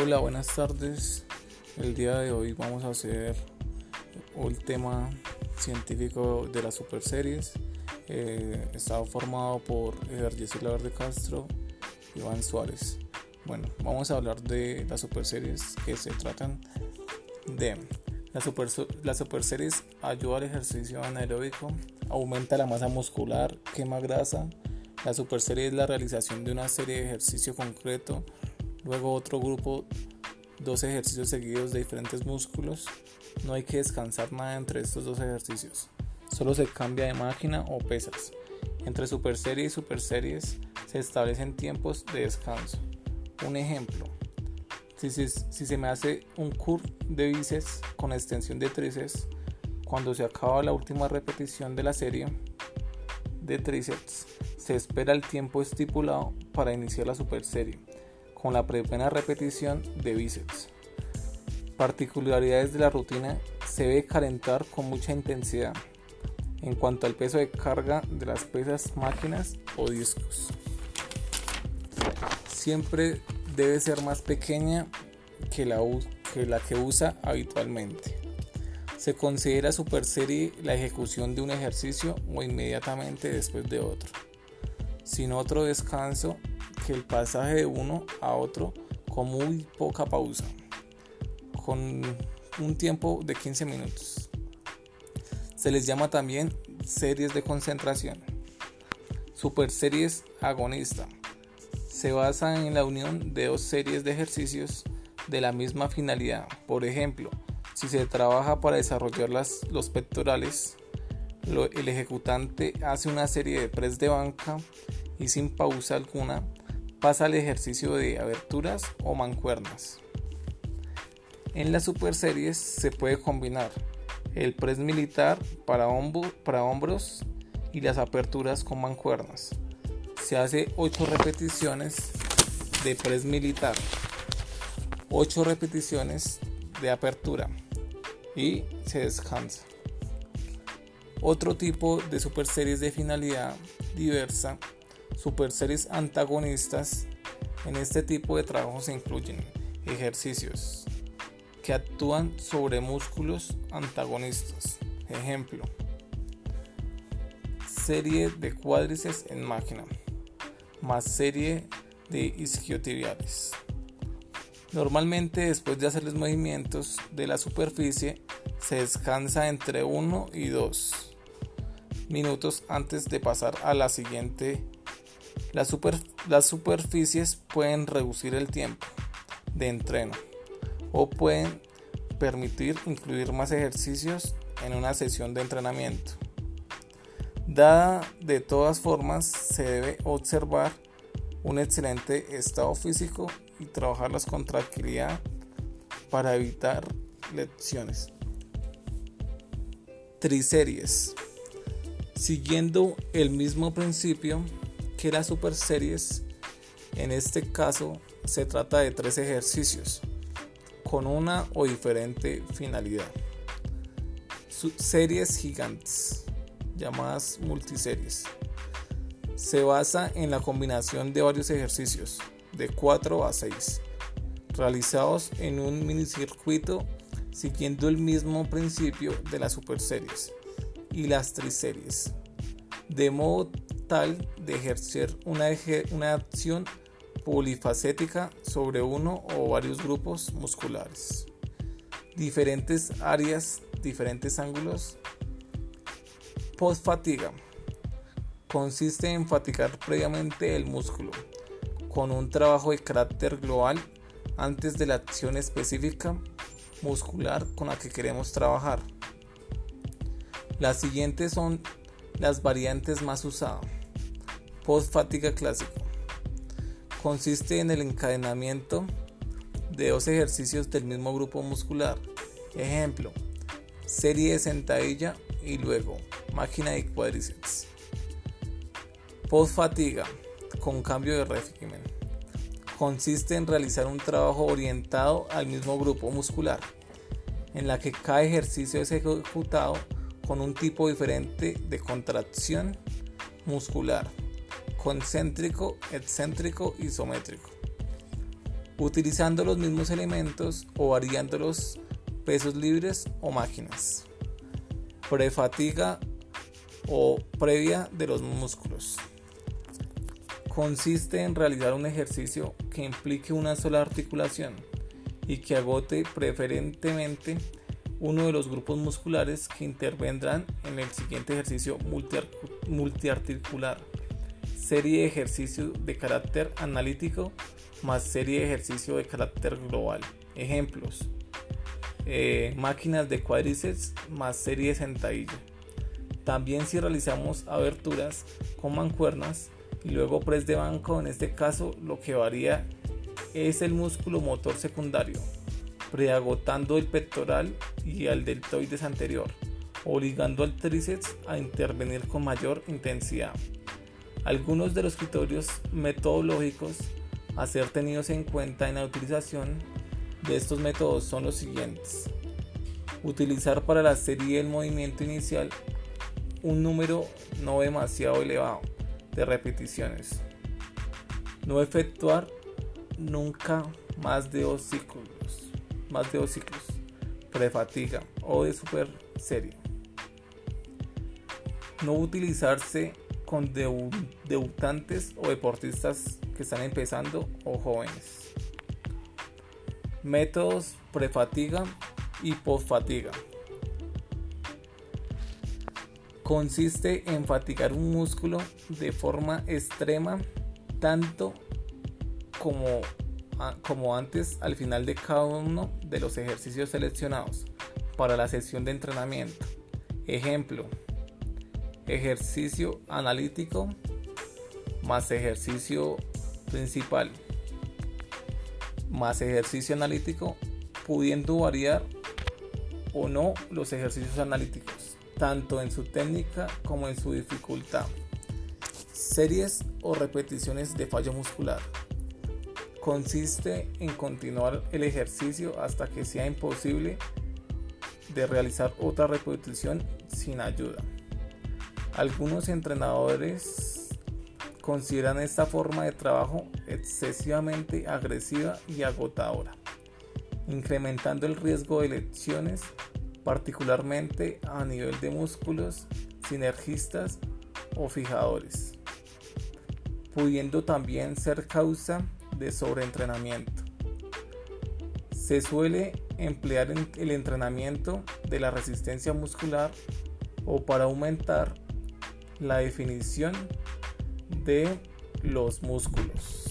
Hola, buenas tardes. El día de hoy vamos a hacer el tema científico de las superseries. Eh, está formado por Ejercicio Verde Castro y Iván Suárez. Bueno, vamos a hablar de las superseries que se tratan de las super, la superseries ayuda al ejercicio anaeróbico, aumenta la masa muscular, quema grasa. La superserie es la realización de una serie de ejercicio concreto Luego otro grupo, dos ejercicios seguidos de diferentes músculos. No hay que descansar nada entre estos dos ejercicios. Solo se cambia de máquina o pesas. Entre super serie y super series se establecen tiempos de descanso. Un ejemplo. Si se me hace un curl de bíceps con extensión de tríceps, cuando se acaba la última repetición de la serie de tríceps, se espera el tiempo estipulado para iniciar la super serie con la primera repetición de bíceps. Particularidades de la rutina se debe calentar con mucha intensidad en cuanto al peso de carga de las pesas, máquinas o discos. Siempre debe ser más pequeña que la, que la que usa habitualmente. Se considera super serie la ejecución de un ejercicio o inmediatamente después de otro, sin otro descanso el pasaje de uno a otro con muy poca pausa, con un tiempo de 15 minutos. Se les llama también series de concentración. Super series agonista. Se basa en la unión de dos series de ejercicios de la misma finalidad. Por ejemplo, si se trabaja para desarrollar las, los pectorales, el ejecutante hace una serie de press de banca y sin pausa alguna pasa al ejercicio de aberturas o mancuernas. En las super series se puede combinar el press militar para, para hombros y las aperturas con mancuernas. Se hace 8 repeticiones de press militar, 8 repeticiones de apertura y se descansa. Otro tipo de super series de finalidad diversa Superseries antagonistas. En este tipo de trabajo se incluyen ejercicios que actúan sobre músculos antagonistas. Ejemplo, serie de cuádriceps en máquina, más serie de isquiotibiales. Normalmente después de hacer los movimientos de la superficie se descansa entre 1 y 2 minutos antes de pasar a la siguiente las, las superficies pueden reducir el tiempo de entreno o pueden permitir incluir más ejercicios en una sesión de entrenamiento. Dada de todas formas, se debe observar un excelente estado físico y trabajar las con tranquilidad para evitar lecciones. Triseries. Siguiendo el mismo principio, que las super series en este caso se trata de tres ejercicios con una o diferente finalidad. Series gigantes, llamadas multiseries. Se basa en la combinación de varios ejercicios, de 4 a 6, realizados en un minicircuito siguiendo el mismo principio de las super series y las triseries, de modo de ejercer una, una acción polifacética sobre uno o varios grupos musculares. Diferentes áreas, diferentes ángulos. Post-fatiga. Consiste en fatigar previamente el músculo con un trabajo de carácter global antes de la acción específica muscular con la que queremos trabajar. Las siguientes son las variantes más usadas. Post-fatiga clásico. Consiste en el encadenamiento de dos ejercicios del mismo grupo muscular. Ejemplo, serie de sentadilla y luego máquina de cuádriceps. Post-fatiga con cambio de régimen. Consiste en realizar un trabajo orientado al mismo grupo muscular, en la que cada ejercicio es ejecutado con un tipo diferente de contracción muscular concéntrico, excéntrico, isométrico. utilizando los mismos elementos o variando los pesos libres o máquinas. Prefatiga o previa de los músculos. Consiste en realizar un ejercicio que implique una sola articulación y que agote preferentemente uno de los grupos musculares que intervendrán en el siguiente ejercicio multiarticular. Serie de ejercicio de carácter analítico más serie de ejercicio de carácter global. Ejemplos. Eh, máquinas de cuádriceps más serie de sentadilla. También si realizamos aberturas con mancuernas y luego press de banco, en este caso lo que varía es el músculo motor secundario, preagotando el pectoral y al deltoides anterior, obligando al tríceps a intervenir con mayor intensidad. Algunos de los criterios metodológicos a ser tenidos en cuenta en la utilización de estos métodos son los siguientes. Utilizar para la serie del movimiento inicial un número no demasiado elevado de repeticiones. No efectuar nunca más de dos ciclos, más de dos ciclos, prefatiga o de super serie. No utilizarse con debutantes o deportistas que están empezando o jóvenes. Métodos prefatiga y postfatiga. Consiste en fatigar un músculo de forma extrema tanto como, como antes al final de cada uno de los ejercicios seleccionados para la sesión de entrenamiento. Ejemplo, ejercicio analítico más ejercicio principal. Más ejercicio analítico pudiendo variar o no los ejercicios analíticos tanto en su técnica como en su dificultad. Series o repeticiones de fallo muscular. Consiste en continuar el ejercicio hasta que sea imposible de realizar otra repetición sin ayuda algunos entrenadores consideran esta forma de trabajo excesivamente agresiva y agotadora, incrementando el riesgo de lesiones, particularmente a nivel de músculos sinergistas o fijadores, pudiendo también ser causa de sobreentrenamiento. Se suele emplear el entrenamiento de la resistencia muscular o para aumentar la definición de los músculos.